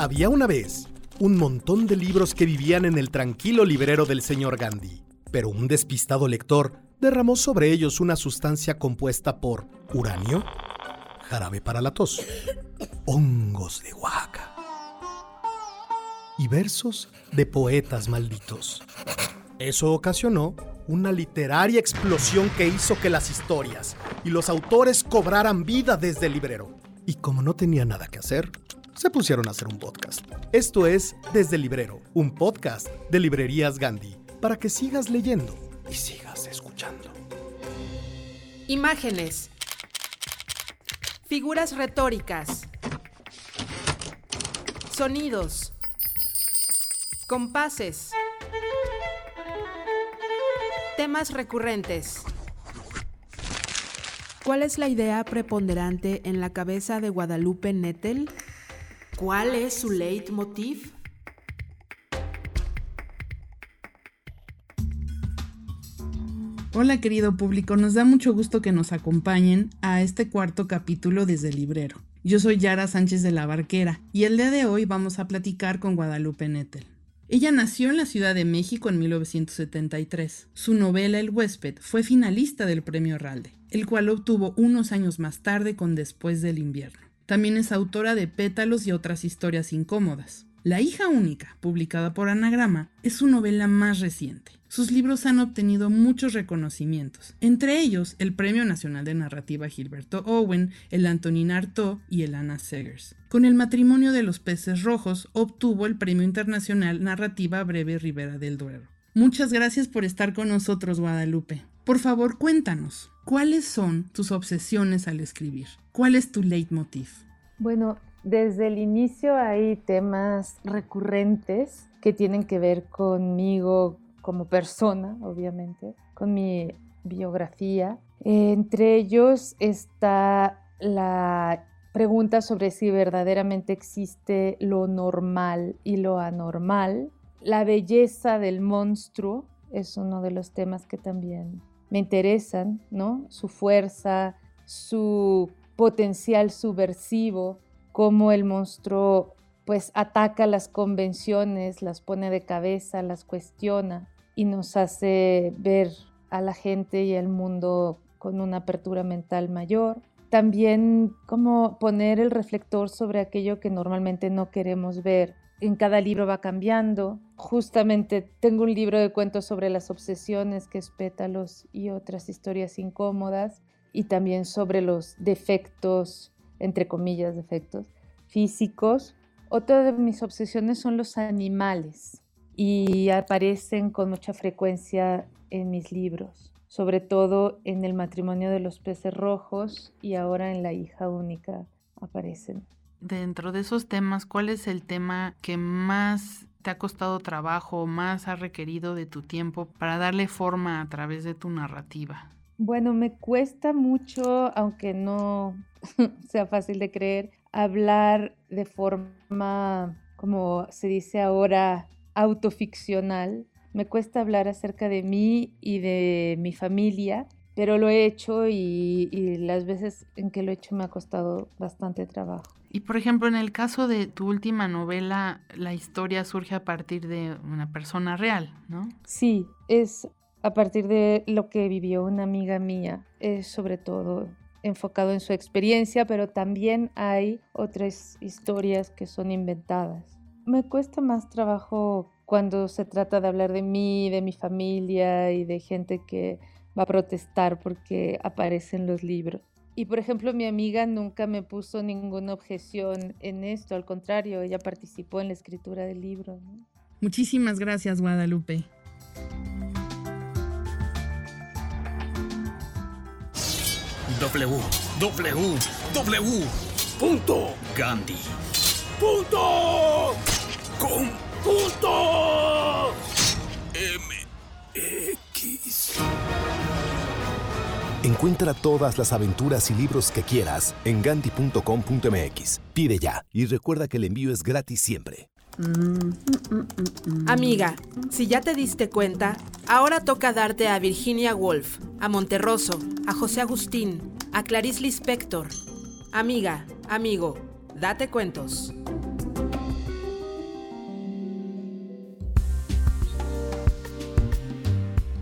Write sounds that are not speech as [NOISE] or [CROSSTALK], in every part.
Había una vez un montón de libros que vivían en el tranquilo librero del señor Gandhi, pero un despistado lector derramó sobre ellos una sustancia compuesta por uranio, jarabe para la tos, hongos de Oaxaca y versos de poetas malditos. Eso ocasionó una literaria explosión que hizo que las historias y los autores cobraran vida desde el librero. Y como no tenía nada que hacer, se pusieron a hacer un podcast. Esto es Desde Librero, un podcast de Librerías Gandhi, para que sigas leyendo y sigas escuchando. Imágenes. Figuras retóricas. Sonidos. Compases. Temas recurrentes. ¿Cuál es la idea preponderante en la cabeza de Guadalupe Nettel? ¿Cuál es su leitmotiv? Hola querido público, nos da mucho gusto que nos acompañen a este cuarto capítulo desde el librero. Yo soy Yara Sánchez de la Barquera y el día de hoy vamos a platicar con Guadalupe Nettel. Ella nació en la Ciudad de México en 1973. Su novela El huésped fue finalista del Premio Ralde, el cual obtuvo unos años más tarde con Después del invierno. También es autora de Pétalos y otras historias incómodas. La hija única, publicada por Anagrama, es su novela más reciente. Sus libros han obtenido muchos reconocimientos, entre ellos el Premio Nacional de Narrativa Gilberto Owen, el Antonin Artaud y el Anna Segers. Con el matrimonio de los peces rojos obtuvo el Premio Internacional Narrativa Breve Rivera del Duero. Muchas gracias por estar con nosotros, Guadalupe. Por favor, cuéntanos, ¿cuáles son tus obsesiones al escribir? ¿Cuál es tu leitmotiv? Bueno, desde el inicio hay temas recurrentes que tienen que ver conmigo como persona, obviamente, con mi biografía. Entre ellos está la pregunta sobre si verdaderamente existe lo normal y lo anormal. La belleza del monstruo es uno de los temas que también me interesan, ¿no? Su fuerza, su potencial subversivo, cómo el monstruo pues ataca las convenciones, las pone de cabeza, las cuestiona y nos hace ver a la gente y al mundo con una apertura mental mayor. También cómo poner el reflector sobre aquello que normalmente no queremos ver. En cada libro va cambiando. Justamente tengo un libro de cuentos sobre las obsesiones, que es Pétalos y otras historias incómodas y también sobre los defectos, entre comillas, defectos físicos. Otra de mis obsesiones son los animales y aparecen con mucha frecuencia en mis libros, sobre todo en el matrimonio de los peces rojos y ahora en la hija única aparecen. Dentro de esos temas, ¿cuál es el tema que más te ha costado trabajo, más ha requerido de tu tiempo para darle forma a través de tu narrativa? Bueno, me cuesta mucho, aunque no [LAUGHS] sea fácil de creer, hablar de forma, como se dice ahora, autoficcional. Me cuesta hablar acerca de mí y de mi familia, pero lo he hecho y, las veces en que lo he hecho me ha costado bastante trabajo. Y por ejemplo, en el caso de tu última novela, la historia surge a partir de una persona real, ¿no? Sí, es a partir de lo que vivió una amiga mía, es sobre todo enfocado en su experiencia, pero también hay otras historias que son inventadas. Me cuesta más trabajo cuando se trata de hablar de mí, de mi familia y de gente que va a protestar porque aparecen los libros. Y por ejemplo, mi amiga nunca me puso ninguna objeción en esto, al contrario, ella participó en la escritura del libro. Muchísimas gracias, Guadalupe. www.gandhi. Punto. MX. Encuentra todas las aventuras y libros que quieras en gandhi.com.mx. Pide ya y recuerda que el envío es gratis siempre. Amiga, si ya te diste cuenta, ahora toca darte a Virginia Woolf, a Monterroso, a José Agustín, a Clarice Lispector. Amiga, amigo, date cuentos.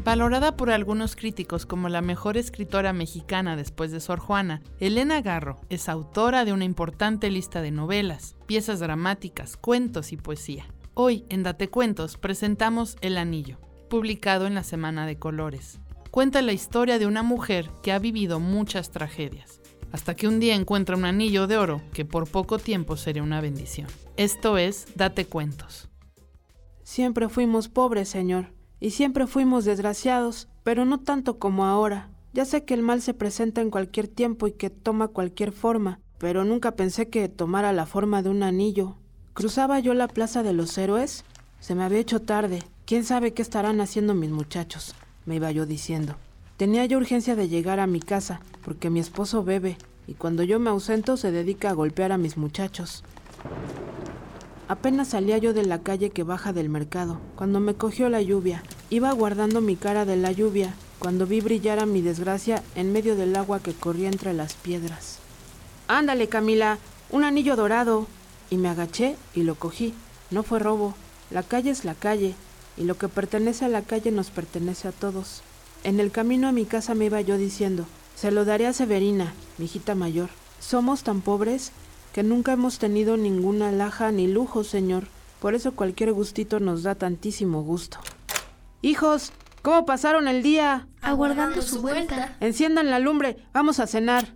Valorada por algunos críticos como la mejor escritora mexicana después de Sor Juana, Elena Garro es autora de una importante lista de novelas, piezas dramáticas, cuentos y poesía. Hoy, en Date Cuentos, presentamos El Anillo, publicado en la Semana de Colores. Cuenta la historia de una mujer que ha vivido muchas tragedias, hasta que un día encuentra un anillo de oro que por poco tiempo sería una bendición. Esto es Date Cuentos. Siempre fuimos pobres, Señor, y siempre fuimos desgraciados, pero no tanto como ahora. Ya sé que el mal se presenta en cualquier tiempo y que toma cualquier forma, pero nunca pensé que tomara la forma de un anillo. ¿Cruzaba yo la Plaza de los Héroes? Se me había hecho tarde. ¿Quién sabe qué estarán haciendo mis muchachos? me iba yo diciendo. Tenía yo urgencia de llegar a mi casa, porque mi esposo bebe, y cuando yo me ausento se dedica a golpear a mis muchachos. Apenas salía yo de la calle que baja del mercado, cuando me cogió la lluvia. Iba guardando mi cara de la lluvia, cuando vi brillar a mi desgracia en medio del agua que corría entre las piedras. Ándale, Camila, un anillo dorado. Y me agaché y lo cogí. No fue robo. La calle es la calle, y lo que pertenece a la calle nos pertenece a todos. En el camino a mi casa me iba yo diciendo, se lo daré a Severina, mi hijita mayor. Somos tan pobres que nunca hemos tenido ninguna alhaja ni lujo, señor. Por eso cualquier gustito nos da tantísimo gusto. Hijos, ¿cómo pasaron el día? Aguardando su vuelta. Enciendan la lumbre, vamos a cenar.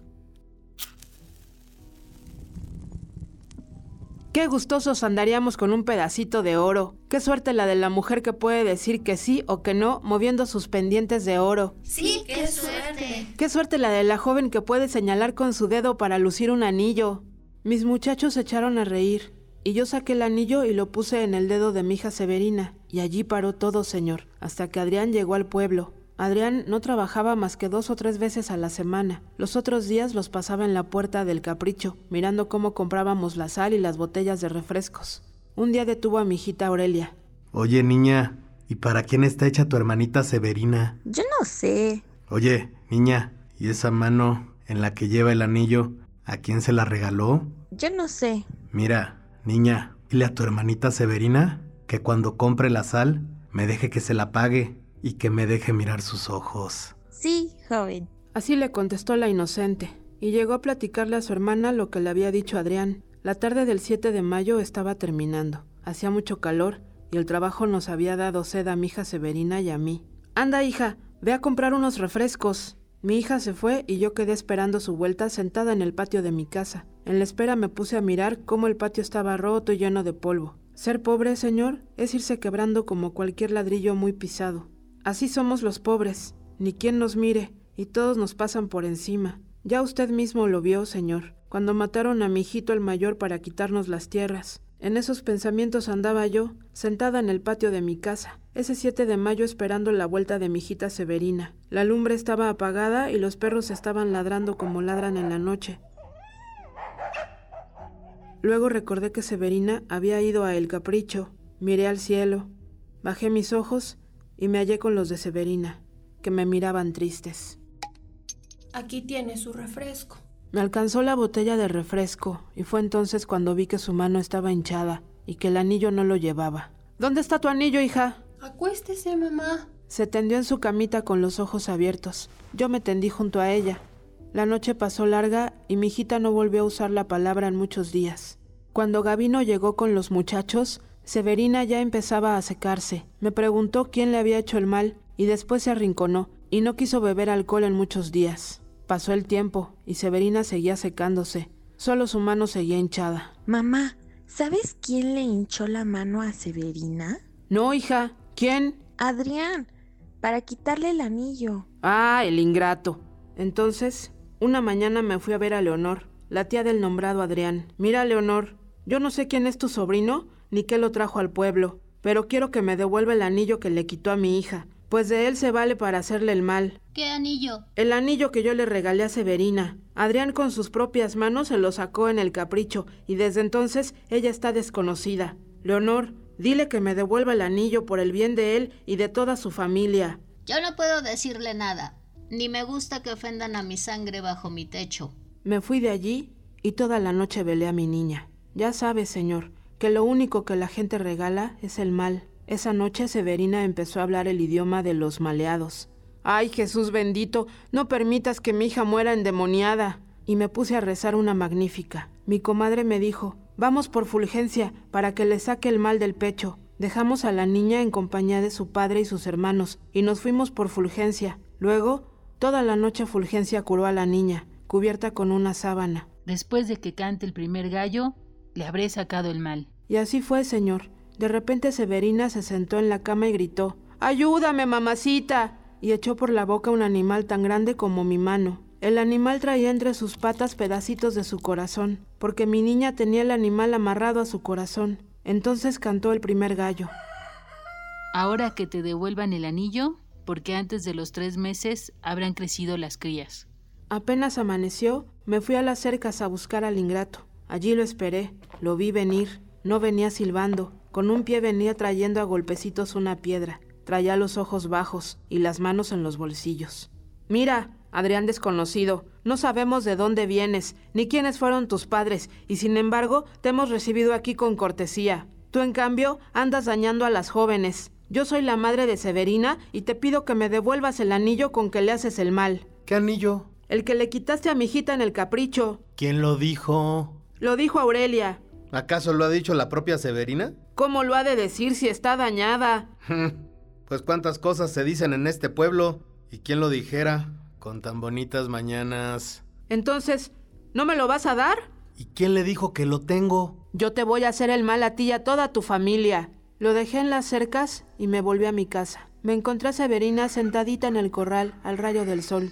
Qué gustosos andaríamos con un pedacito de oro. Qué suerte la de la mujer que puede decir que sí o que no moviendo sus pendientes de oro. Sí, qué suerte. Qué suerte la de la joven que puede señalar con su dedo para lucir un anillo. Mis muchachos se echaron a reír, y yo saqué el anillo y lo puse en el dedo de mi hija Severina, y allí paró todo, señor, hasta que Adrián llegó al pueblo. Adrián no trabajaba más que dos o tres veces a la semana. Los otros días los pasaba en la puerta del capricho, mirando cómo comprábamos la sal y las botellas de refrescos. Un día detuvo a mi hijita Aurelia. Oye, niña, ¿y para quién está hecha tu hermanita Severina? Yo no sé. Oye, niña, ¿y esa mano en la que lleva el anillo, a quién se la regaló? Yo no sé. Mira, niña, dile a tu hermanita Severina que cuando compre la sal, me deje que se la pague y que me deje mirar sus ojos. Sí, joven. Así le contestó la inocente, y llegó a platicarle a su hermana lo que le había dicho Adrián. La tarde del 7 de mayo estaba terminando. Hacía mucho calor y el trabajo nos había dado sed a mi hija Severina y a mí. Anda, hija, ve a comprar unos refrescos. Mi hija se fue y yo quedé esperando su vuelta sentada en el patio de mi casa. En la espera me puse a mirar cómo el patio estaba roto y lleno de polvo. Ser pobre, señor, es irse quebrando como cualquier ladrillo muy pisado. Así somos los pobres, ni quien nos mire, y todos nos pasan por encima. Ya usted mismo lo vio, señor, cuando mataron a mi hijito el mayor para quitarnos las tierras. En esos pensamientos andaba yo, sentada en el patio de mi casa, ese 7 de mayo esperando la vuelta de mi hijita Severina. La lumbre estaba apagada y los perros estaban ladrando como ladran en la noche. Luego recordé que Severina había ido a El Capricho. Miré al cielo, bajé mis ojos y me hallé con los de Severina, que me miraban tristes. Aquí tiene su refresco. Me alcanzó la botella de refresco y fue entonces cuando vi que su mano estaba hinchada y que el anillo no lo llevaba. ¿Dónde está tu anillo, hija? Acuéstese, mamá. Se tendió en su camita con los ojos abiertos. Yo me tendí junto a ella. La noche pasó larga y mi hijita no volvió a usar la palabra en muchos días. Cuando Gavino llegó con los muchachos, Severina ya empezaba a secarse. Me preguntó quién le había hecho el mal y después se arrinconó y no quiso beber alcohol en muchos días. Pasó el tiempo y Severina seguía secándose. Solo su mano seguía hinchada. Mamá, ¿sabes quién le hinchó la mano a Severina? No, hija. ¿Quién? Adrián, para quitarle el anillo. Ah, el ingrato. Entonces, una mañana me fui a ver a Leonor, la tía del nombrado Adrián. Mira, Leonor, yo no sé quién es tu sobrino, ni qué lo trajo al pueblo, pero quiero que me devuelva el anillo que le quitó a mi hija, pues de él se vale para hacerle el mal. ¿Qué anillo? El anillo que yo le regalé a Severina. Adrián con sus propias manos se lo sacó en el capricho, y desde entonces ella está desconocida. Leonor, dile que me devuelva el anillo por el bien de él y de toda su familia. Yo no puedo decirle nada, ni me gusta que ofendan a mi sangre bajo mi techo. Me fui de allí y toda la noche velé a mi niña. Ya sabes, señor, que lo único que la gente regala es el mal. Esa noche Severina empezó a hablar el idioma de los maleados. Ay, Jesús bendito, no permitas que mi hija muera endemoniada. Y me puse a rezar una magnífica. Mi comadre me dijo, vamos por Fulgencia para que le saque el mal del pecho. Dejamos a la niña en compañía de su padre y sus hermanos y nos fuimos por Fulgencia. Luego, toda la noche Fulgencia curó a la niña, cubierta con una sábana. Después de que cante el primer gallo, le habré sacado el mal. Y así fue, señor. De repente Severina se sentó en la cama y gritó, Ayúdame, mamacita. y echó por la boca un animal tan grande como mi mano. El animal traía entre sus patas pedacitos de su corazón, porque mi niña tenía el animal amarrado a su corazón. Entonces cantó el primer gallo. Ahora que te devuelvan el anillo, porque antes de los tres meses habrán crecido las crías. Apenas amaneció, me fui a las cercas a buscar al ingrato. Allí lo esperé, lo vi venir, no venía silbando, con un pie venía trayendo a golpecitos una piedra, traía los ojos bajos y las manos en los bolsillos. Mira, Adrián desconocido, no sabemos de dónde vienes, ni quiénes fueron tus padres, y sin embargo te hemos recibido aquí con cortesía. Tú, en cambio, andas dañando a las jóvenes. Yo soy la madre de Severina y te pido que me devuelvas el anillo con que le haces el mal. ¿Qué anillo? El que le quitaste a mi hijita en el capricho. ¿Quién lo dijo? Lo dijo Aurelia. ¿Acaso lo ha dicho la propia Severina? ¿Cómo lo ha de decir si está dañada? [LAUGHS] pues cuántas cosas se dicen en este pueblo. ¿Y quién lo dijera? Con tan bonitas mañanas. Entonces, ¿no me lo vas a dar? ¿Y quién le dijo que lo tengo? Yo te voy a hacer el mal a ti y a toda tu familia. Lo dejé en las cercas y me volví a mi casa. Me encontré a Severina sentadita en el corral al rayo del sol.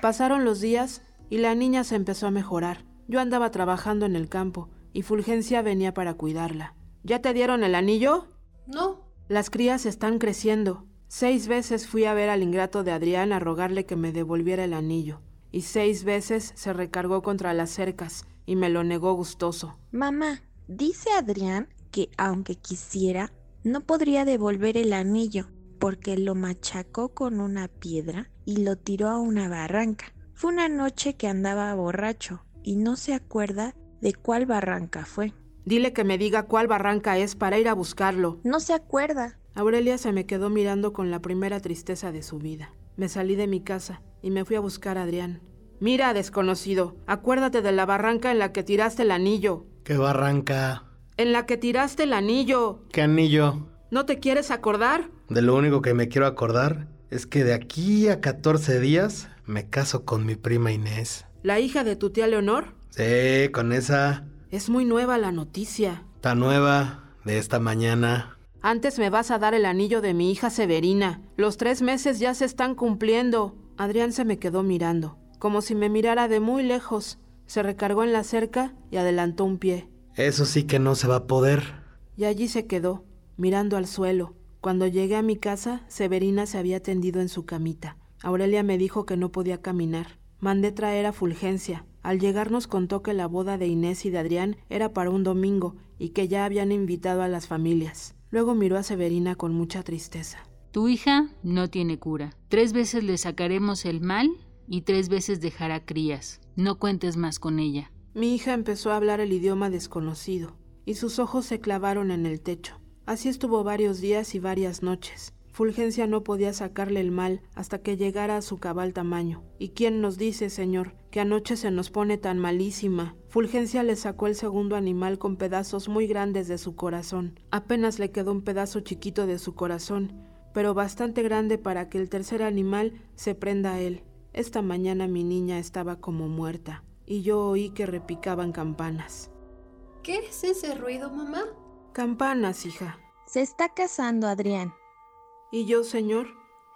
Pasaron los días y la niña se empezó a mejorar. Yo andaba trabajando en el campo y Fulgencia venía para cuidarla. ¿Ya te dieron el anillo? No. Las crías están creciendo. Seis veces fui a ver al ingrato de Adrián a rogarle que me devolviera el anillo, y seis veces se recargó contra las cercas y me lo negó gustoso. Mamá, dice Adrián que aunque quisiera, no podría devolver el anillo, porque lo machacó con una piedra y lo tiró a una barranca. Fue una noche que andaba borracho y no se acuerda de cuál barranca fue. Dile que me diga cuál barranca es para ir a buscarlo. No se acuerda. Aurelia se me quedó mirando con la primera tristeza de su vida. Me salí de mi casa y me fui a buscar a Adrián. Mira, desconocido, acuérdate de la barranca en la que tiraste el anillo. ¿Qué barranca? En la que tiraste el anillo. ¿Qué anillo? ¿No te quieres acordar? De lo único que me quiero acordar es que de aquí a 14 días me caso con mi prima Inés. ¿La hija de tu tía Leonor? Sí, con esa. Es muy nueva la noticia. Tan nueva, de esta mañana. Antes me vas a dar el anillo de mi hija Severina. Los tres meses ya se están cumpliendo. Adrián se me quedó mirando, como si me mirara de muy lejos. Se recargó en la cerca y adelantó un pie. Eso sí que no se va a poder. Y allí se quedó, mirando al suelo. Cuando llegué a mi casa, Severina se había tendido en su camita. Aurelia me dijo que no podía caminar. Mandé traer a Fulgencia. Al llegar nos contó que la boda de Inés y de Adrián era para un domingo y que ya habían invitado a las familias. Luego miró a Severina con mucha tristeza. Tu hija no tiene cura. Tres veces le sacaremos el mal y tres veces dejará crías. No cuentes más con ella. Mi hija empezó a hablar el idioma desconocido y sus ojos se clavaron en el techo. Así estuvo varios días y varias noches. Fulgencia no podía sacarle el mal hasta que llegara a su cabal tamaño. ¿Y quién nos dice, señor, que anoche se nos pone tan malísima? Fulgencia le sacó el segundo animal con pedazos muy grandes de su corazón. Apenas le quedó un pedazo chiquito de su corazón, pero bastante grande para que el tercer animal se prenda a él. Esta mañana mi niña estaba como muerta, y yo oí que repicaban campanas. ¿Qué es ese ruido, mamá? Campanas, hija. Se está casando Adrián. Y yo, señor,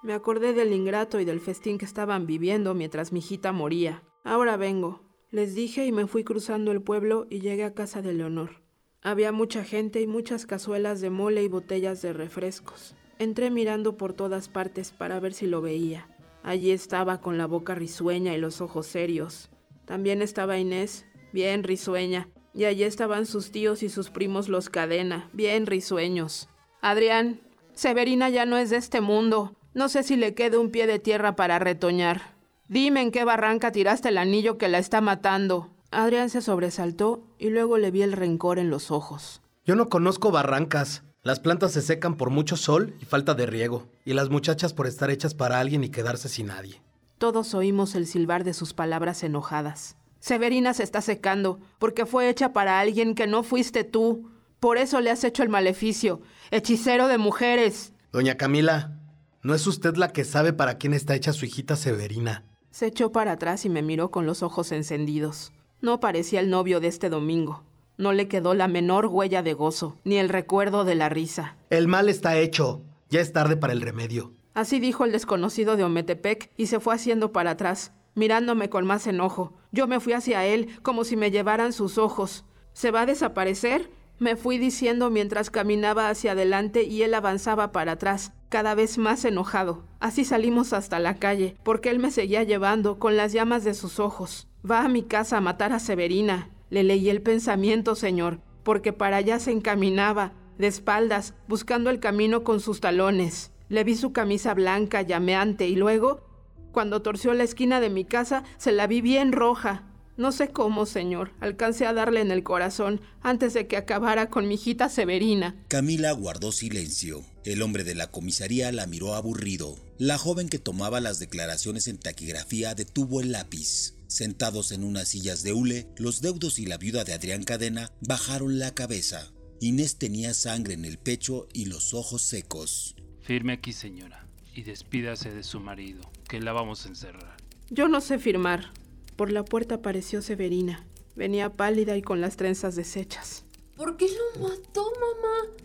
me acordé del ingrato y del festín que estaban viviendo mientras mi hijita moría. Ahora vengo. Les dije y me fui cruzando el pueblo y llegué a casa de Leonor. Había mucha gente y muchas cazuelas de mole y botellas de refrescos. Entré mirando por todas partes para ver si lo veía. Allí estaba con la boca risueña y los ojos serios. También estaba Inés, bien risueña, y allí estaban sus tíos y sus primos los cadena, bien risueños. Adrián, Severina ya no es de este mundo. No sé si le quede un pie de tierra para retoñar. Dime en qué barranca tiraste el anillo que la está matando. Adrián se sobresaltó y luego le vi el rencor en los ojos. Yo no conozco barrancas. Las plantas se secan por mucho sol y falta de riego, y las muchachas por estar hechas para alguien y quedarse sin nadie. Todos oímos el silbar de sus palabras enojadas. Severina se está secando, porque fue hecha para alguien que no fuiste tú. Por eso le has hecho el maleficio, hechicero de mujeres. Doña Camila, no es usted la que sabe para quién está hecha su hijita Severina. Se echó para atrás y me miró con los ojos encendidos. No parecía el novio de este domingo. No le quedó la menor huella de gozo, ni el recuerdo de la risa. El mal está hecho. Ya es tarde para el remedio. Así dijo el desconocido de Ometepec y se fue haciendo para atrás, mirándome con más enojo. Yo me fui hacia él como si me llevaran sus ojos. ¿Se va a desaparecer? Me fui diciendo mientras caminaba hacia adelante y él avanzaba para atrás, cada vez más enojado. Así salimos hasta la calle, porque él me seguía llevando con las llamas de sus ojos. Va a mi casa a matar a Severina. Le leí el pensamiento, señor, porque para allá se encaminaba, de espaldas, buscando el camino con sus talones. Le vi su camisa blanca, llameante, y luego, cuando torció la esquina de mi casa, se la vi bien roja. No sé cómo, señor. Alcancé a darle en el corazón antes de que acabara con mi hijita Severina. Camila guardó silencio. El hombre de la comisaría la miró aburrido. La joven que tomaba las declaraciones en taquigrafía detuvo el lápiz. Sentados en unas sillas de hule, los deudos y la viuda de Adrián Cadena bajaron la cabeza. Inés tenía sangre en el pecho y los ojos secos. Firme aquí, señora, y despídase de su marido, que la vamos a encerrar. Yo no sé firmar. Por la puerta apareció Severina. Venía pálida y con las trenzas deshechas. ¿Por qué lo mató, mamá?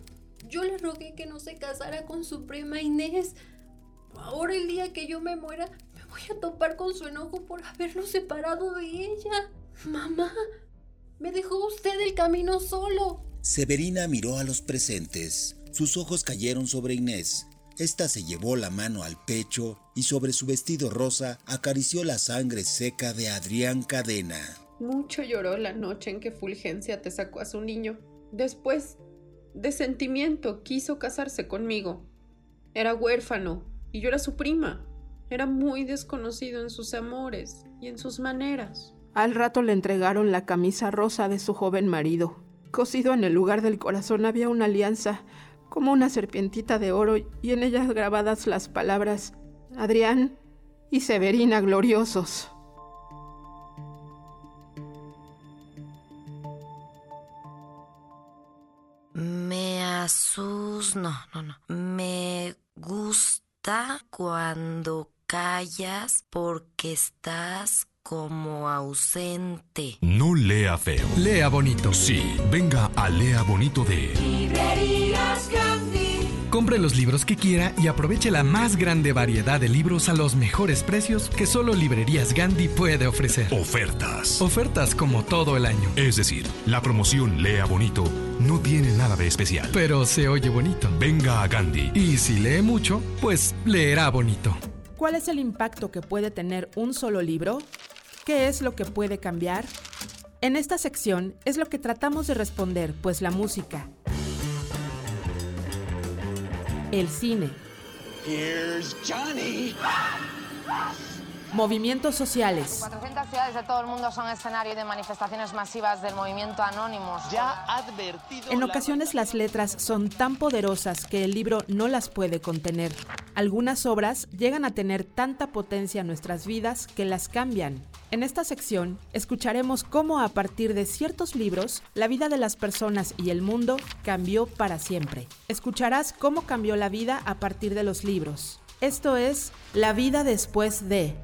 Yo le rogué que no se casara con su prima Inés. Ahora el día que yo me muera, voy a topar con su enojo por haberlo separado de ella. Mamá, me dejó usted el camino solo. Severina miró a los presentes. Sus ojos cayeron sobre Inés. Esta se llevó la mano al pecho y sobre su vestido rosa acarició la sangre seca de Adrián Cadena. Mucho lloró la noche en que Fulgencia te sacó a su niño. Después, de sentimiento, quiso casarse conmigo. Era huérfano y yo era su prima. Era muy desconocido en sus amores y en sus maneras. Al rato le entregaron la camisa rosa de su joven marido. Cosido en el lugar del corazón había una alianza, como una serpientita de oro, y en ellas grabadas las palabras Adrián y Severina gloriosos. Me asus... No, no, no. Me gusta cuando callas porque estás como ausente. No lea feo. Lea bonito. Sí, venga a Lea Bonito de Librerías Gandhi. Compre los libros que quiera y aproveche la más grande variedad de libros a los mejores precios que solo Librerías Gandhi puede ofrecer. Ofertas. Ofertas como todo el año. Es decir, la promoción Lea Bonito no tiene nada de especial. Pero se oye bonito. Venga a Gandhi. Y si lee mucho, pues leerá bonito. ¿Cuál es el impacto que puede tener un solo libro? ¿Qué es lo que puede cambiar? En esta sección es lo que tratamos de responder, pues la música, el cine, Here's Johnny. movimientos sociales, 400 ciudades de todo el mundo son escenario de manifestaciones masivas del movimiento. Ya advertido. En ocasiones las letras son tan poderosas que el libro no las puede contener. Algunas obras llegan a tener tanta potencia en nuestras vidas que las cambian. En esta sección escucharemos cómo a partir de ciertos libros la vida de las personas y el mundo cambió para siempre. Escucharás cómo cambió la vida a partir de los libros. Esto es La vida después de...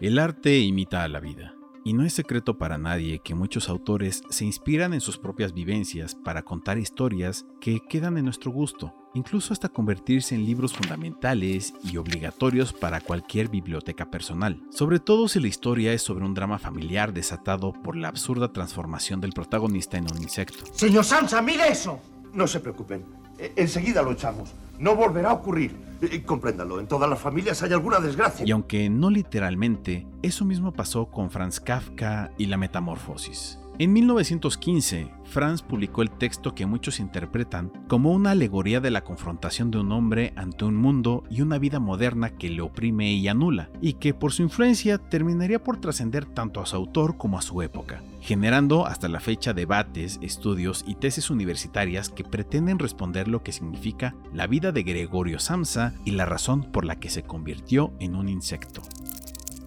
El arte imita a la vida, y no es secreto para nadie que muchos autores se inspiran en sus propias vivencias para contar historias que quedan en nuestro gusto, incluso hasta convertirse en libros fundamentales y obligatorios para cualquier biblioteca personal, sobre todo si la historia es sobre un drama familiar desatado por la absurda transformación del protagonista en un insecto. Señor Sansa, mire eso. No se preocupen, e- enseguida lo echamos. No volverá a ocurrir. Eh, compréndalo, en todas las familias hay alguna desgracia. Y aunque no literalmente, eso mismo pasó con Franz Kafka y la Metamorfosis. En 1915, Franz publicó el texto que muchos interpretan como una alegoría de la confrontación de un hombre ante un mundo y una vida moderna que le oprime y anula, y que por su influencia terminaría por trascender tanto a su autor como a su época. Generando hasta la fecha debates, estudios y tesis universitarias que pretenden responder lo que significa la vida de Gregorio Samsa y la razón por la que se convirtió en un insecto.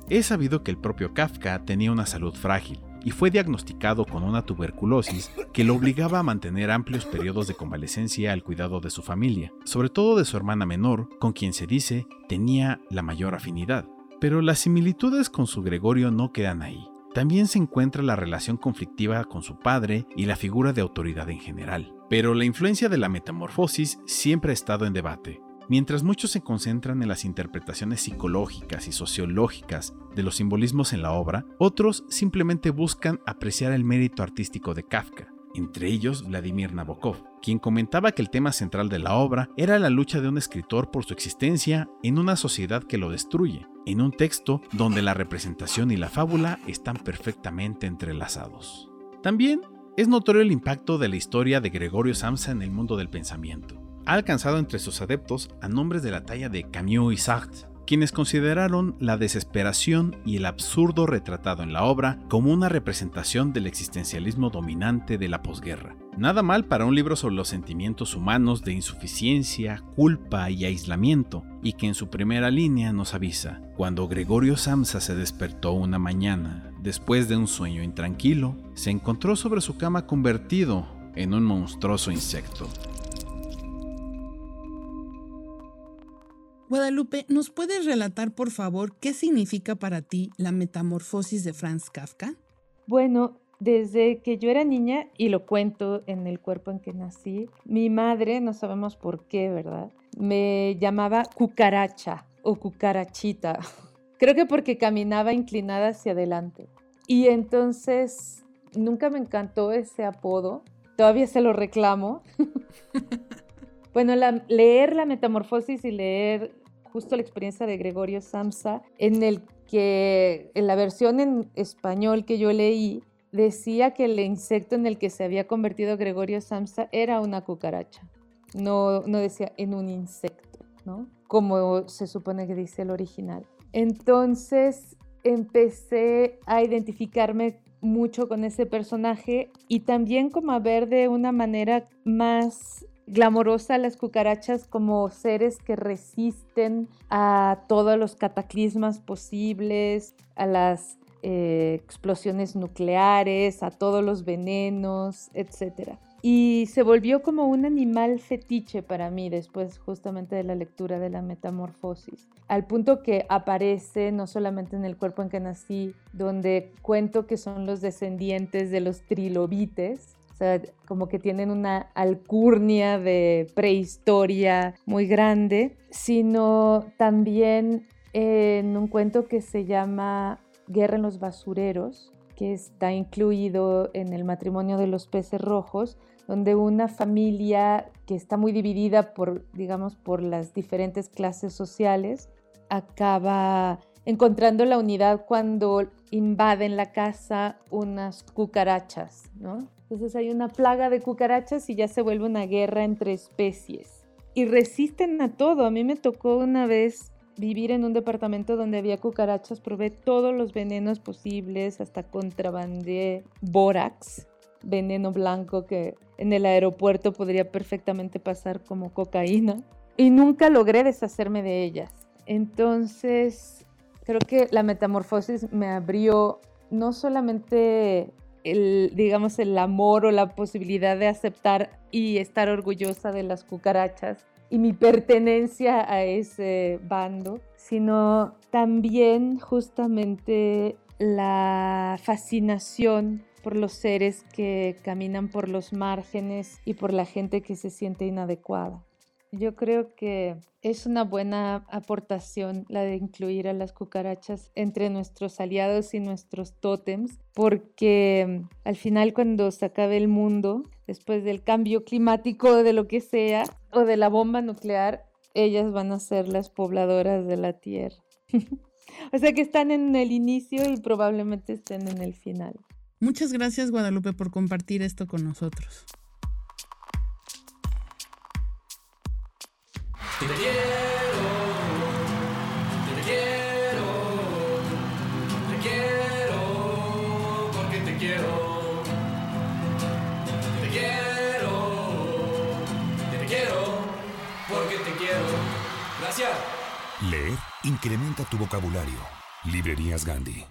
Es sabido que el propio Kafka tenía una salud frágil y fue diagnosticado con una tuberculosis que lo obligaba a mantener amplios periodos de convalecencia al cuidado de su familia, sobre todo de su hermana menor, con quien se dice tenía la mayor afinidad. Pero las similitudes con su Gregorio no quedan ahí. También se encuentra la relación conflictiva con su padre y la figura de autoridad en general. Pero la influencia de la metamorfosis siempre ha estado en debate. Mientras muchos se concentran en las interpretaciones psicológicas y sociológicas de los simbolismos en la obra, otros simplemente buscan apreciar el mérito artístico de Kafka, entre ellos Vladimir Nabokov, quien comentaba que el tema central de la obra era la lucha de un escritor por su existencia en una sociedad que lo destruye, en un texto donde la representación y la fábula están perfectamente entrelazados. También es notorio el impacto de la historia de Gregorio Samsa en el mundo del pensamiento. Ha alcanzado entre sus adeptos a nombres de la talla de Camus y Sartre, quienes consideraron la desesperación y el absurdo retratado en la obra como una representación del existencialismo dominante de la posguerra. Nada mal para un libro sobre los sentimientos humanos de insuficiencia, culpa y aislamiento, y que en su primera línea nos avisa, cuando Gregorio Samsa se despertó una mañana, después de un sueño intranquilo, se encontró sobre su cama convertido en un monstruoso insecto. Guadalupe, ¿nos puedes relatar por favor qué significa para ti la metamorfosis de Franz Kafka? Bueno, desde que yo era niña, y lo cuento en el cuerpo en que nací, mi madre, no sabemos por qué, ¿verdad? Me llamaba cucaracha o cucarachita. [LAUGHS] Creo que porque caminaba inclinada hacia adelante. Y entonces nunca me encantó ese apodo. Todavía se lo reclamo. [LAUGHS] bueno, leer la metamorfosis y leer justo la experiencia de Gregorio Samsa, en el que en la versión en español que yo leí, decía que el insecto en el que se había convertido Gregorio Samsa era una cucaracha. No, no decía en un insecto, ¿no? Como se supone que dice el original. Entonces empecé a identificarme mucho con ese personaje y también como a ver de una manera más glamorosa las cucarachas como seres que resisten a todos los cataclismas posibles, a las eh, explosiones nucleares, a todos los venenos, etc. Y se volvió como un animal fetiche para mí después justamente de la lectura de la metamorfosis, al punto que aparece no solamente en el cuerpo en que nací, donde cuento que son los descendientes de los trilobites, como que tienen una alcurnia de prehistoria muy grande, sino también en un cuento que se llama Guerra en los basureros, que está incluido en el matrimonio de los peces rojos, donde una familia que está muy dividida por, digamos, por las diferentes clases sociales, acaba encontrando la unidad cuando invaden la casa unas cucarachas, ¿no? Entonces hay una plaga de cucarachas y ya se vuelve una guerra entre especies. Y resisten a todo. A mí me tocó una vez vivir en un departamento donde había cucarachas, probé todos los venenos posibles, hasta contrabandé bórax, veneno blanco que en el aeropuerto podría perfectamente pasar como cocaína. Y nunca logré deshacerme de ellas. Entonces, creo que la metamorfosis me abrió no solamente el, digamos, el amor o la posibilidad de aceptar y estar orgullosa de las cucarachas y mi pertenencia a ese bando, sino también justamente la fascinación por los seres que caminan por los márgenes y por la gente que se siente inadecuada. Yo creo que es una buena aportación la de incluir a las cucarachas entre nuestros aliados y nuestros tótems, porque mm, al final cuando se acabe el mundo, después del cambio climático de lo que sea, o de la bomba nuclear, ellas van a ser las pobladoras de la Tierra. [LAUGHS] o sea que están en el inicio y probablemente estén en el final. Muchas gracias Guadalupe por compartir esto con nosotros. Te quiero, te quiero, te quiero, porque te quiero. Te quiero, te quiero, porque te quiero. Gracias. Leer incrementa tu vocabulario. Librerías Gandhi.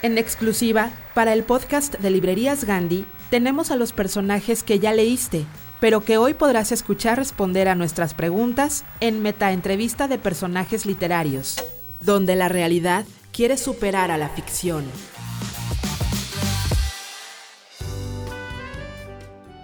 En exclusiva, para el podcast de Librerías Gandhi, tenemos a los personajes que ya leíste pero que hoy podrás escuchar responder a nuestras preguntas en Metaentrevista de Personajes Literarios, donde la realidad quiere superar a la ficción.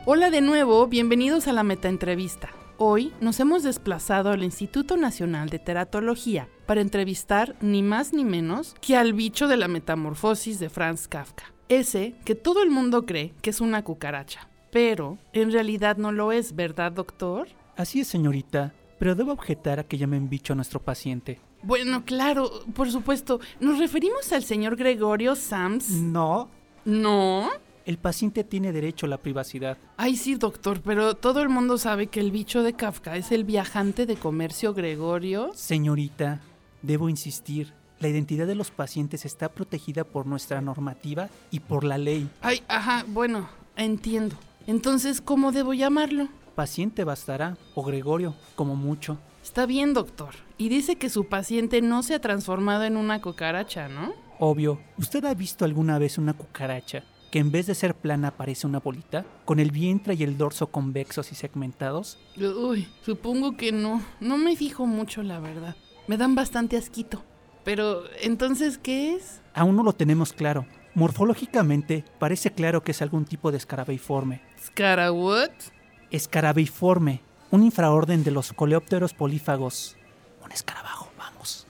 Hola de nuevo, bienvenidos a la Metaentrevista. Hoy nos hemos desplazado al Instituto Nacional de Teratología para entrevistar ni más ni menos que al bicho de la metamorfosis de Franz Kafka. Ese que todo el mundo cree que es una cucaracha, pero en realidad no lo es, ¿verdad, doctor? Así es, señorita, pero debo objetar a que llamen bicho a nuestro paciente. Bueno, claro, por supuesto. ¿Nos referimos al señor Gregorio Sams? No. ¿No? El paciente tiene derecho a la privacidad. Ay, sí, doctor, pero todo el mundo sabe que el bicho de Kafka es el viajante de comercio Gregorio. Señorita, debo insistir, la identidad de los pacientes está protegida por nuestra normativa y por la ley. Ay, ajá, bueno, entiendo. Entonces, ¿cómo debo llamarlo? Paciente bastará, o Gregorio, como mucho. Está bien, doctor. Y dice que su paciente no se ha transformado en una cucaracha, ¿no? Obvio. ¿Usted ha visto alguna vez una cucaracha que en vez de ser plana parece una bolita, con el vientre y el dorso convexos y segmentados? Uy, supongo que no. No me fijo mucho, la verdad. Me dan bastante asquito. Pero, ¿entonces qué es? Aún no lo tenemos claro. Morfológicamente, parece claro que es algún tipo de escarabeiforme. ¿Scara what? Escarabeiforme, un infraorden de los coleópteros polífagos. Un escarabajo, vamos.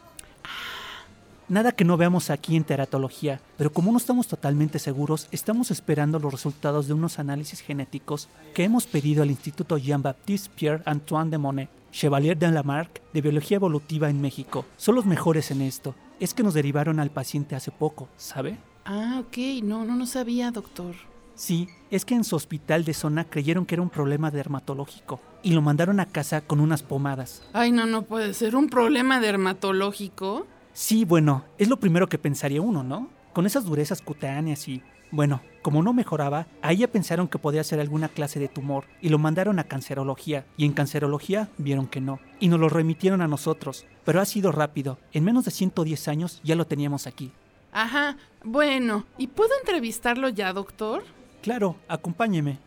Nada que no veamos aquí en teratología, pero como no estamos totalmente seguros, estamos esperando los resultados de unos análisis genéticos que hemos pedido al Instituto Jean-Baptiste Pierre Antoine de Monet, Chevalier de Lamarck de Biología Evolutiva en México. Son los mejores en esto. Es que nos derivaron al paciente hace poco, ¿sabe? Ah, ok, no, no, no sabía, doctor. Sí, es que en su hospital de zona creyeron que era un problema dermatológico y lo mandaron a casa con unas pomadas. Ay, no, no puede ser un problema dermatológico. Sí, bueno, es lo primero que pensaría uno, ¿no? Con esas durezas cutáneas y... Bueno, como no mejoraba, ahí ya pensaron que podía ser alguna clase de tumor y lo mandaron a cancerología y en cancerología vieron que no y nos lo remitieron a nosotros, pero ha sido rápido, en menos de 110 años ya lo teníamos aquí. Ajá, bueno, ¿y puedo entrevistarlo ya, doctor? Claro, acompáñeme.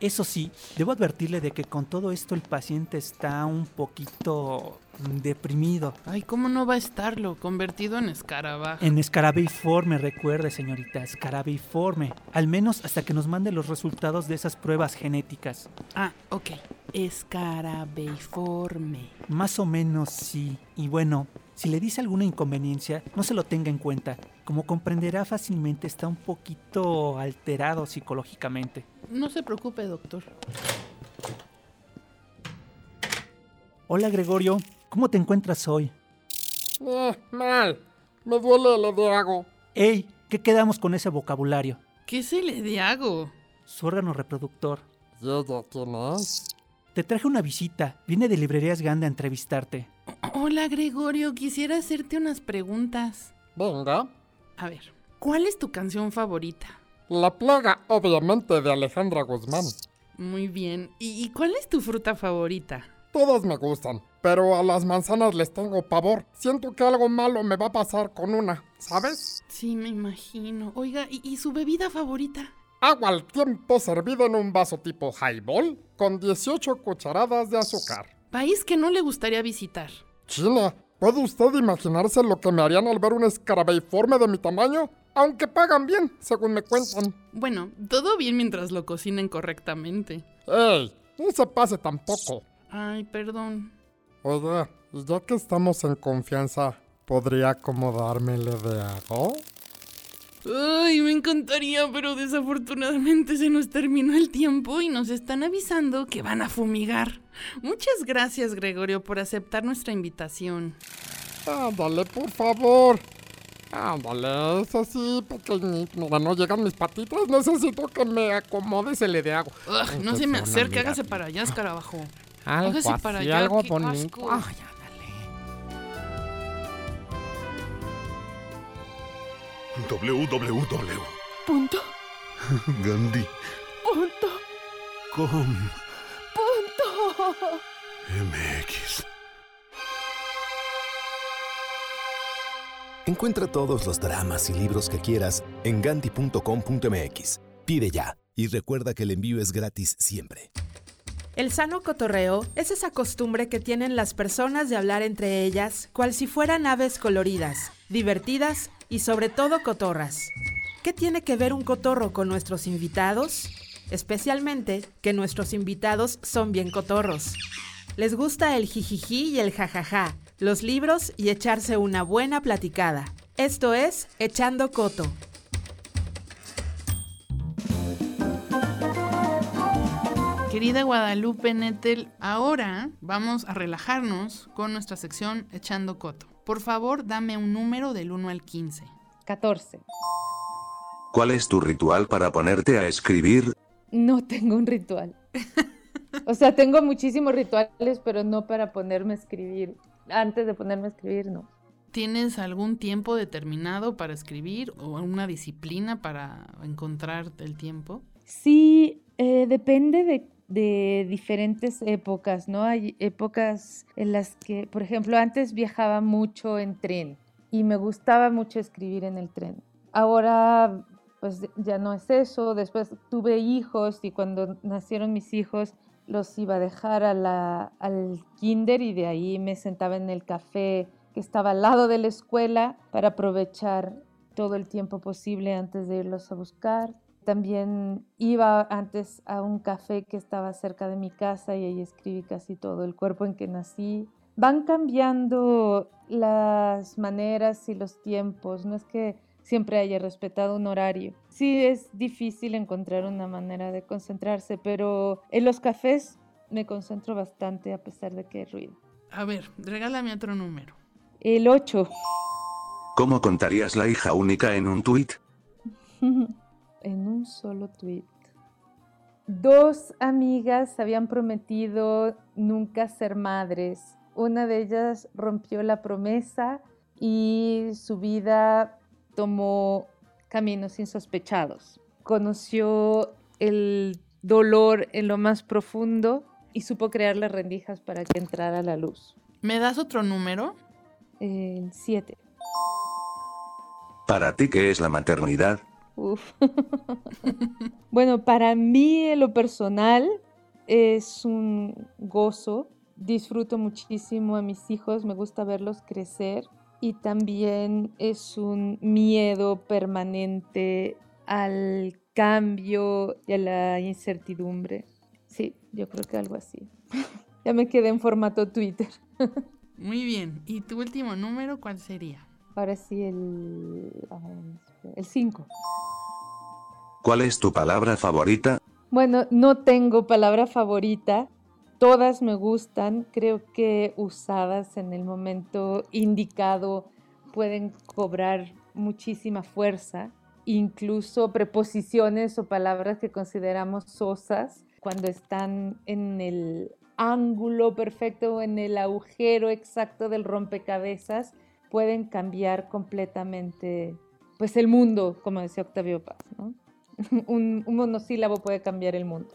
Eso sí, debo advertirle de que con todo esto el paciente está un poquito deprimido. Ay, ¿cómo no va a estarlo? Convertido en escarabajo. En escarabeiforme, recuerde, señorita, escarabeiforme. Al menos hasta que nos mande los resultados de esas pruebas genéticas. Ah, ok. Escarabeiforme. Más o menos sí. Y bueno, si le dice alguna inconveniencia, no se lo tenga en cuenta. Como comprenderá fácilmente, está un poquito alterado psicológicamente. No se preocupe, doctor. Hola, Gregorio. ¿Cómo te encuentras hoy? Eh, mal. Me duele el ediago. Ey, ¿qué quedamos con ese vocabulario? ¿Qué es el ediago? Su órgano reproductor. ¿Y ella quién es? Te traje una visita. Viene de Librerías Ganda a entrevistarte. Hola, Gregorio. Quisiera hacerte unas preguntas. Venga. A ver, ¿cuál es tu canción favorita? La plaga, obviamente, de Alejandra Guzmán. Muy bien. ¿Y, y cuál es tu fruta favorita? Todas me gustan, pero a las manzanas les tengo pavor. Siento que algo malo me va a pasar con una, ¿sabes? Sí, me imagino. Oiga, ¿y, y su bebida favorita? Agua al tiempo servida en un vaso tipo highball con 18 cucharadas de azúcar. País que no le gustaría visitar. China. ¿Puede usted imaginarse lo que me harían al ver un escarabeiforme de mi tamaño? Aunque pagan bien, según me cuentan. Bueno, todo bien mientras lo cocinen correctamente. ¡Ey! No se pase tampoco. Ay, perdón. Oiga, ya que estamos en confianza, ¿podría acomodarme el ediago? Ay, me encantaría, pero desafortunadamente se nos terminó el tiempo y nos están avisando que van a fumigar. Muchas gracias, Gregorio, por aceptar nuestra invitación. Ándale, por favor. Ándale, es así pequeñito. Mira, no llegan mis patitas. Necesito que me acomodes el ediago. Ugh, no se me acerque, hágase para allá, escarabajo. Algo Hágase así, para allá, algo bonito. asco. Ay, www. MX. Encuentra todos los dramas y libros que quieras en ganti.com.mx. Pide ya y recuerda que el envío es gratis siempre. El sano cotorreo es esa costumbre que tienen las personas de hablar entre ellas, cual si fueran aves coloridas, divertidas y sobre todo cotorras. ¿Qué tiene que ver un cotorro con nuestros invitados? Especialmente que nuestros invitados son bien cotorros. Les gusta el jijiji y el jajaja, los libros y echarse una buena platicada. Esto es Echando Coto. Querida Guadalupe Nettel, ahora vamos a relajarnos con nuestra sección Echando Coto. Por favor, dame un número del 1 al 15. 14. ¿Cuál es tu ritual para ponerte a escribir? No tengo un ritual. o sea, tengo muchísimos rituales, pero no para ponerme a escribir. Antes de ponerme a escribir, no. ¿Tienes algún tiempo determinado para escribir o una disciplina para encontrar el tiempo? Sí, eh, depende de, de, diferentes épocas, ¿no? Hay épocas en las que, por ejemplo, antes viajaba mucho en tren y me gustaba mucho escribir en el tren. Ahora, pues ya no es eso. Después tuve hijos y cuando nacieron mis hijos los iba a dejar a al kinder y de ahí me sentaba en el café que estaba al lado de la escuela para aprovechar todo el tiempo posible antes de irlos a buscar. También iba antes a un café que estaba cerca de mi casa y ahí escribí casi todo el cuerpo en que nací. Van cambiando las maneras y los tiempos, no es que siempre haya respetado un horario. Sí es difícil encontrar una manera de concentrarse, pero en los cafés me concentro bastante a pesar de que hay ruido. A ver, regálame otro número. El 8. ¿Cómo contarías la hija única en un tuit? [LAUGHS] en un solo tuit. Dos amigas habían prometido nunca ser madres. Una de ellas rompió la promesa y su vida tomó caminos insospechados. Conoció el dolor en lo más profundo y supo crear las rendijas para que entrara la luz. ¿Me das otro número? El 7. ¿Para ti qué es la maternidad? Uf. [LAUGHS] bueno, para mí en lo personal es un gozo. Disfruto muchísimo a mis hijos, me gusta verlos crecer y también es un miedo permanente al cambio y a la incertidumbre. Sí, yo creo que algo así. [LAUGHS] ya me quedé en formato Twitter. [LAUGHS] Muy bien. ¿Y tu último número cuál sería? Ahora sí, el 5. ¿Cuál es tu palabra favorita? Bueno, no tengo palabra favorita. Todas me gustan. Creo que usadas en el momento indicado pueden cobrar muchísima fuerza. Incluso preposiciones o palabras que consideramos sosas cuando están en el ángulo perfecto, en el agujero exacto del rompecabezas, pueden cambiar completamente pues el mundo, como decía Octavio Paz. ¿no? [LAUGHS] un, un monosílabo puede cambiar el mundo.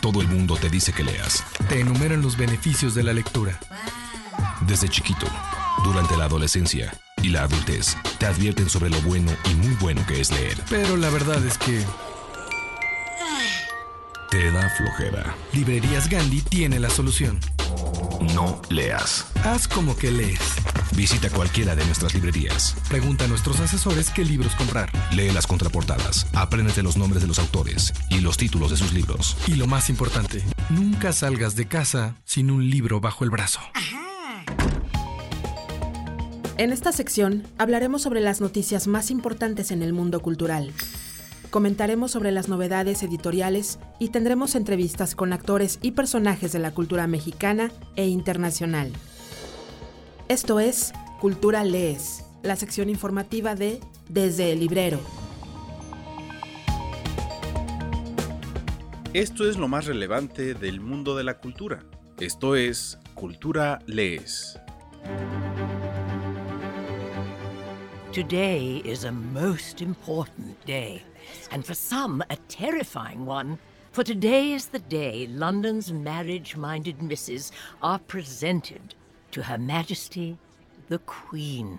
Todo el mundo te dice que leas. Te enumeran los beneficios de la lectura. Desde chiquito, durante la adolescencia y la adultez, te advierten sobre lo bueno y muy bueno que es leer. Pero la verdad es que... Te da flojera. Librerías Gandhi tiene la solución. No leas. Haz como que lees. Visita cualquiera de nuestras librerías. Pregunta a nuestros asesores qué libros comprar. Lee las contraportadas. Apréndete los nombres de los autores y los títulos de sus libros. Y lo más importante, nunca salgas de casa sin un libro bajo el brazo. En esta sección hablaremos sobre las noticias más importantes en el mundo cultural. Comentaremos sobre las novedades editoriales y tendremos entrevistas con actores y personajes de la cultura mexicana e internacional. Esto es Cultura Lees, la sección informativa de Desde el Librero. Esto es lo más relevante del mundo de la cultura. Esto es Cultura Lees. Today is a most important day, and for some, a terrifying one. For today is the day London's marriage minded misses are presented to Her Majesty the Queen.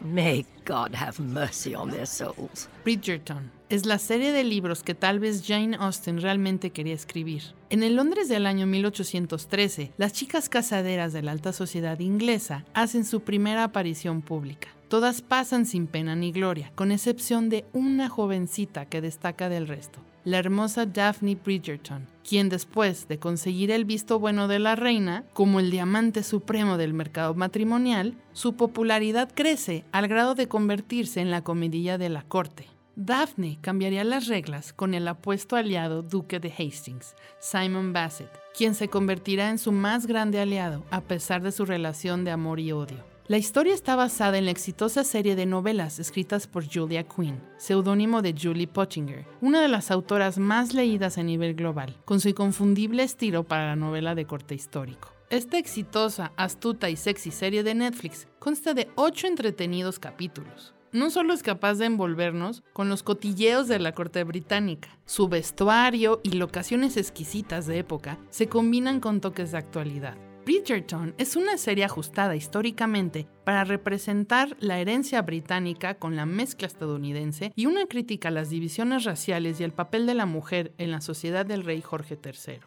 May God have mercy on their souls. Bridgerton es la serie de libros que tal vez Jane Austen realmente quería escribir. En el Londres del año 1813, las chicas casaderas de la alta sociedad inglesa hacen su primera aparición pública. Todas pasan sin pena ni gloria, con excepción de una jovencita que destaca del resto, la hermosa Daphne Bridgerton, quien después de conseguir el visto bueno de la reina, como el diamante supremo del mercado matrimonial, su popularidad crece al grado de convertirse en la comidilla de la corte. Daphne cambiaría las reglas con el apuesto aliado duque de Hastings, Simon Bassett, quien se convertirá en su más grande aliado a pesar de su relación de amor y odio. La historia está basada en la exitosa serie de novelas escritas por Julia Quinn, seudónimo de Julie Pottinger, una de las autoras más leídas a nivel global, con su inconfundible estilo para la novela de corte histórico. Esta exitosa, astuta y sexy serie de Netflix consta de ocho entretenidos capítulos, no solo es capaz de envolvernos con los cotilleos de la corte británica, su vestuario y locaciones exquisitas de época se combinan con toques de actualidad. Bridgerton es una serie ajustada históricamente para representar la herencia británica con la mezcla estadounidense y una crítica a las divisiones raciales y el papel de la mujer en la sociedad del rey Jorge III.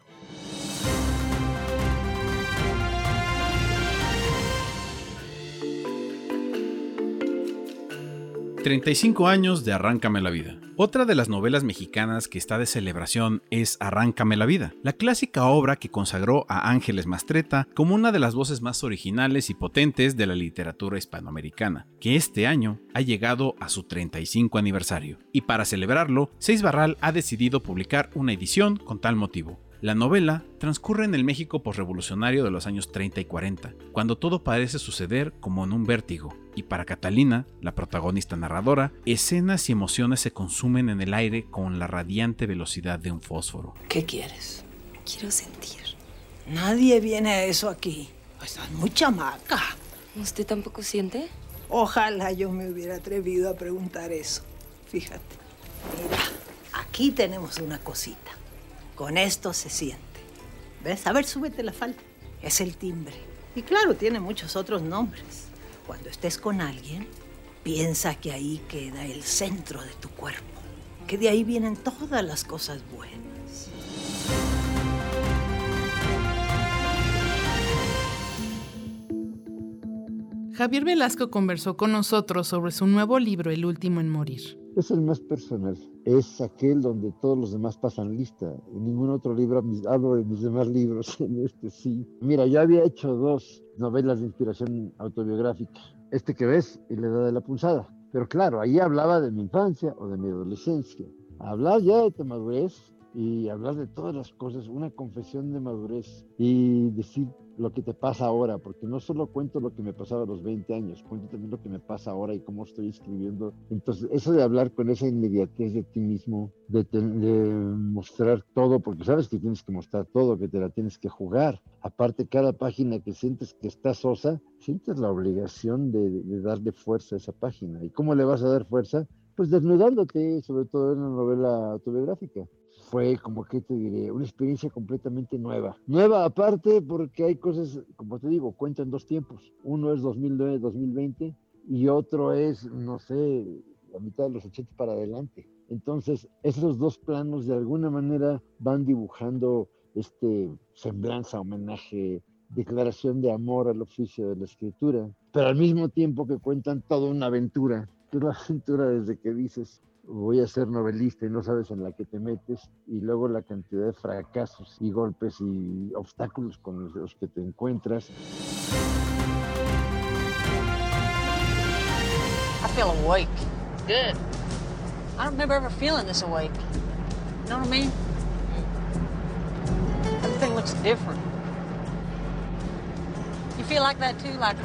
35 años de Arráncame la vida. Otra de las novelas mexicanas que está de celebración es Arráncame la vida, la clásica obra que consagró a Ángeles Mastreta como una de las voces más originales y potentes de la literatura hispanoamericana, que este año ha llegado a su 35 aniversario. Y para celebrarlo, Seis Barral ha decidido publicar una edición con tal motivo. La novela transcurre en el México posrevolucionario de los años 30 y 40, cuando todo parece suceder como en un vértigo, y para Catalina, la protagonista narradora, escenas y emociones se consumen en el aire con la radiante velocidad de un fósforo. ¿Qué quieres? Quiero sentir. Nadie viene a eso aquí. Estás muy chamaca. ¿Usted tampoco siente? Ojalá yo me hubiera atrevido a preguntar eso. Fíjate. Mira, aquí tenemos una cosita. Con esto se siente. ¿Ves? A ver, súbete la falda. Es el timbre. Y claro, tiene muchos otros nombres. Cuando estés con alguien, piensa que ahí queda el centro de tu cuerpo. Que de ahí vienen todas las cosas buenas. Javier Velasco conversó con nosotros sobre su nuevo libro El último en morir. Es el más personal. Es aquel donde todos los demás pasan lista. En ningún otro libro hablo de mis demás libros. [LAUGHS] En este sí. Mira, yo había hecho dos novelas de inspiración autobiográfica. Este que ves y la edad de la pulsada. Pero claro, ahí hablaba de mi infancia o de mi adolescencia. Hablar ya de tu madurez y hablar de todas las cosas, una confesión de madurez y decir lo que te pasa ahora, porque no solo cuento lo que me pasaba a los 20 años, cuento también lo que me pasa ahora y cómo estoy escribiendo. Entonces, eso de hablar con esa inmediatez de ti mismo, de, de mostrar todo, porque sabes que tienes que mostrar todo, que te la tienes que jugar. Aparte, cada página que sientes que está sosa, sientes la obligación de, de darle fuerza a esa página. ¿Y cómo le vas a dar fuerza? Pues desnudándote, sobre todo en una novela autobiográfica fue como que te diré, una experiencia completamente nueva. Nueva aparte porque hay cosas, como te digo, cuento en dos tiempos. Uno es 2009-2020 y otro es, no sé, la mitad de los 80 para adelante. Entonces, esos dos planos de alguna manera van dibujando este semblanza, homenaje, declaración de amor al oficio de la escritura, pero al mismo tiempo que cuentan toda una aventura, que es la [LAUGHS] aventura desde que dices, voy a ser novelista y no sabes en la que te metes, y luego la cantidad de fracasos y golpes y obstáculos con los que te encuentras. I feel awake. Good. I don't remember ever feeling this awake. You know what I mean? Everything looks different. You feel like that too? Like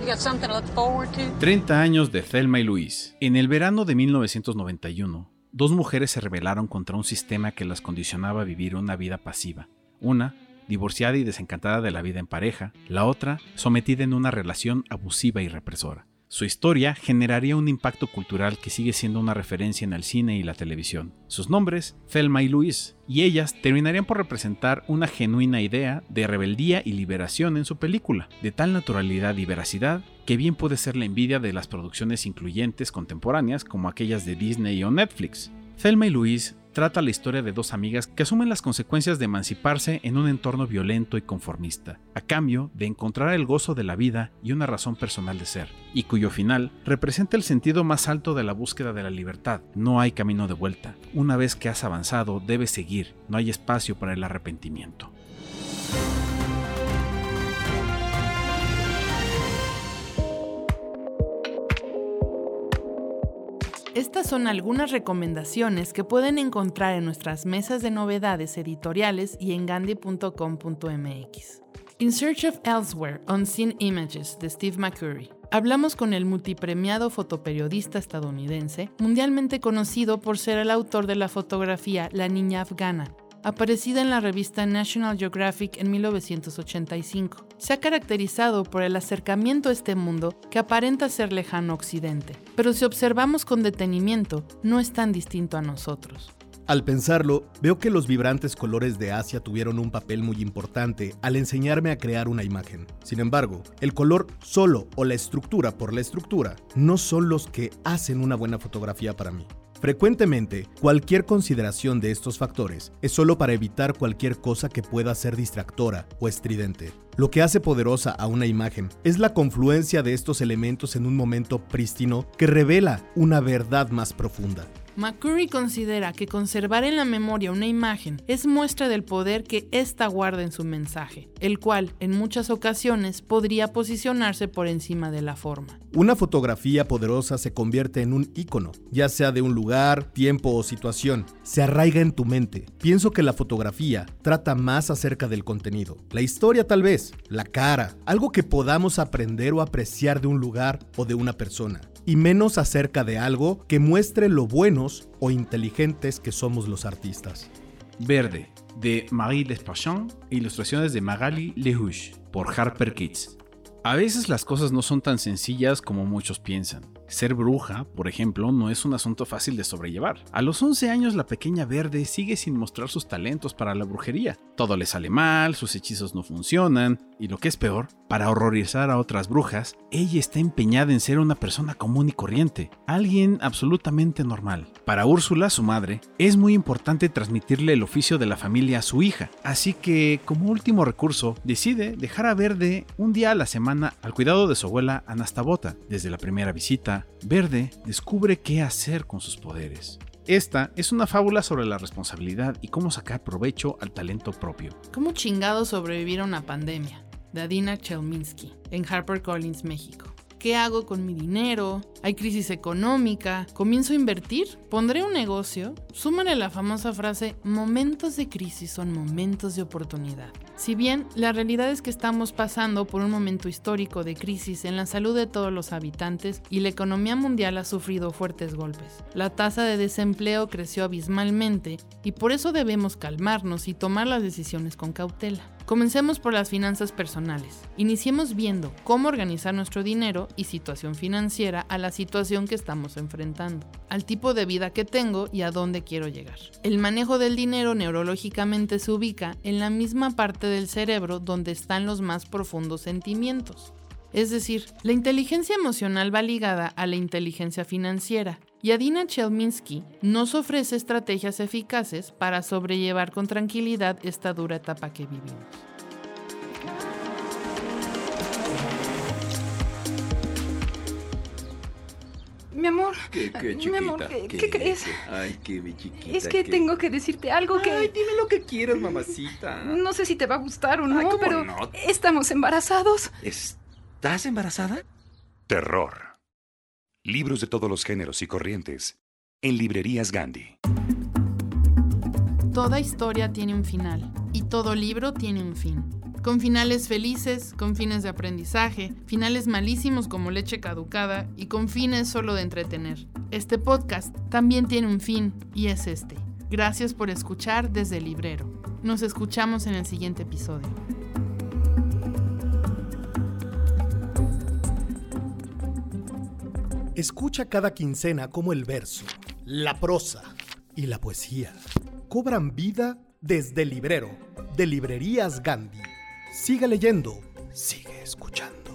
you got something to look forward to? 30 años de Thelma y Luis. En el verano de 1991, dos mujeres se rebelaron contra un sistema que las condicionaba a vivir una vida pasiva. Una, divorciada y desencantada de la vida en pareja, la otra, sometida en una relación abusiva y represora. Su historia generaría un impacto cultural que sigue siendo una referencia en el cine y la televisión. Sus nombres, Thelma y Louise, y ellas terminarían por representar una genuina idea de rebeldía y liberación en su película, de tal naturalidad y veracidad que bien puede ser la envidia de las producciones incluyentes contemporáneas como aquellas de Disney o Netflix. Thelma y Louise trata la historia de dos amigas que asumen las consecuencias de emanciparse en un entorno violento y conformista, a cambio de encontrar el gozo de la vida y una razón personal de ser, y cuyo final representa el sentido más alto de la búsqueda de la libertad. No hay camino de vuelta. Una vez que has avanzado, debes seguir. No hay espacio para el arrepentimiento. Estas son algunas recomendaciones que pueden encontrar en nuestras mesas de novedades editoriales y en gandhi.com.mx. In Search of Elsewhere, Unseen Images, de Steve McCurry. Hablamos con el multipremiado fotoperiodista estadounidense, mundialmente conocido por ser el autor de la fotografía La Niña Afgana, aparecida en la revista National Geographic en 1985. Se ha caracterizado por el acercamiento a este mundo que aparenta ser lejano Occidente, pero si observamos con detenimiento, no es tan distinto a nosotros. Al pensarlo, veo que los vibrantes colores de Asia tuvieron un papel muy importante al enseñarme a crear una imagen. Sin embargo, el color solo o la estructura por la estructura no son los que hacen una buena fotografía para mí. Frecuentemente, cualquier consideración de estos factores es solo para evitar cualquier cosa que pueda ser distractora o estridente. Lo que hace poderosa a una imagen es la confluencia de estos elementos en un momento prístino que revela una verdad más profunda. McCurry considera que conservar en la memoria una imagen es muestra del poder que ésta guarda en su mensaje, el cual en muchas ocasiones podría posicionarse por encima de la forma. Una fotografía poderosa se convierte en un icono, ya sea de un lugar, tiempo o situación. Se arraiga en tu mente. Pienso que la fotografía trata más acerca del contenido. La historia tal vez, la cara, algo que podamos aprender o apreciar de un lugar o de una persona y menos acerca de algo que muestre lo buenos o inteligentes que somos los artistas. Verde, de Marie Despachon, ilustraciones de Magali Lehuche, por Harper Kids. A veces las cosas no son tan sencillas como muchos piensan. Ser bruja, por ejemplo, no es un asunto fácil de sobrellevar. A los 11 años la pequeña verde sigue sin mostrar sus talentos para la brujería. Todo le sale mal, sus hechizos no funcionan, y lo que es peor, para horrorizar a otras brujas, ella está empeñada en ser una persona común y corriente, alguien absolutamente normal. Para Úrsula, su madre, es muy importante transmitirle el oficio de la familia a su hija, así que como último recurso decide dejar a Verde un día a la semana al cuidado de su abuela Anastabota. Desde la primera visita, Verde descubre qué hacer con sus poderes. Esta es una fábula sobre la responsabilidad y cómo sacar provecho al talento propio. ¿Cómo chingado sobrevivir a una pandemia? De Adina Chelminsky, en HarperCollins, México. ¿Qué hago con mi dinero? Hay crisis económica. ¿Comienzo a invertir? ¿Pondré un negocio? Súmale la famosa frase, momentos de crisis son momentos de oportunidad. Si bien la realidad es que estamos pasando por un momento histórico de crisis en la salud de todos los habitantes y la economía mundial ha sufrido fuertes golpes. La tasa de desempleo creció abismalmente y por eso debemos calmarnos y tomar las decisiones con cautela. Comencemos por las finanzas personales. Iniciemos viendo cómo organizar nuestro dinero y situación financiera a la situación que estamos enfrentando, al tipo de vida que tengo y a dónde quiero llegar. El manejo del dinero neurológicamente se ubica en la misma parte del cerebro donde están los más profundos sentimientos. Es decir, la inteligencia emocional va ligada a la inteligencia financiera, y Adina Chelminsky nos ofrece estrategias eficaces para sobrellevar con tranquilidad esta dura etapa que vivimos. Mi amor. ¿Qué, qué, Mi amor, ¿qué, qué crees? Ay, qué mi chiquita. Es que qué- tengo que decirte algo que... Ay, dime lo que quieras, mamacita. No sé si te va a gustar o no, Ay, ¿cómo pero no? estamos embarazados. ¿Estás embarazada? Terror. Libros de todos los géneros y corrientes. En librerías Gandhi. Toda historia tiene un final y todo libro tiene un fin. Con finales felices, con fines de aprendizaje, finales malísimos como leche caducada y con fines solo de entretener. Este podcast también tiene un fin y es este. Gracias por escuchar desde el librero. Nos escuchamos en el siguiente episodio. Escucha cada quincena cómo el verso, la prosa y la poesía cobran vida desde el librero de Librerías Gandhi. Sigue leyendo, sigue escuchando.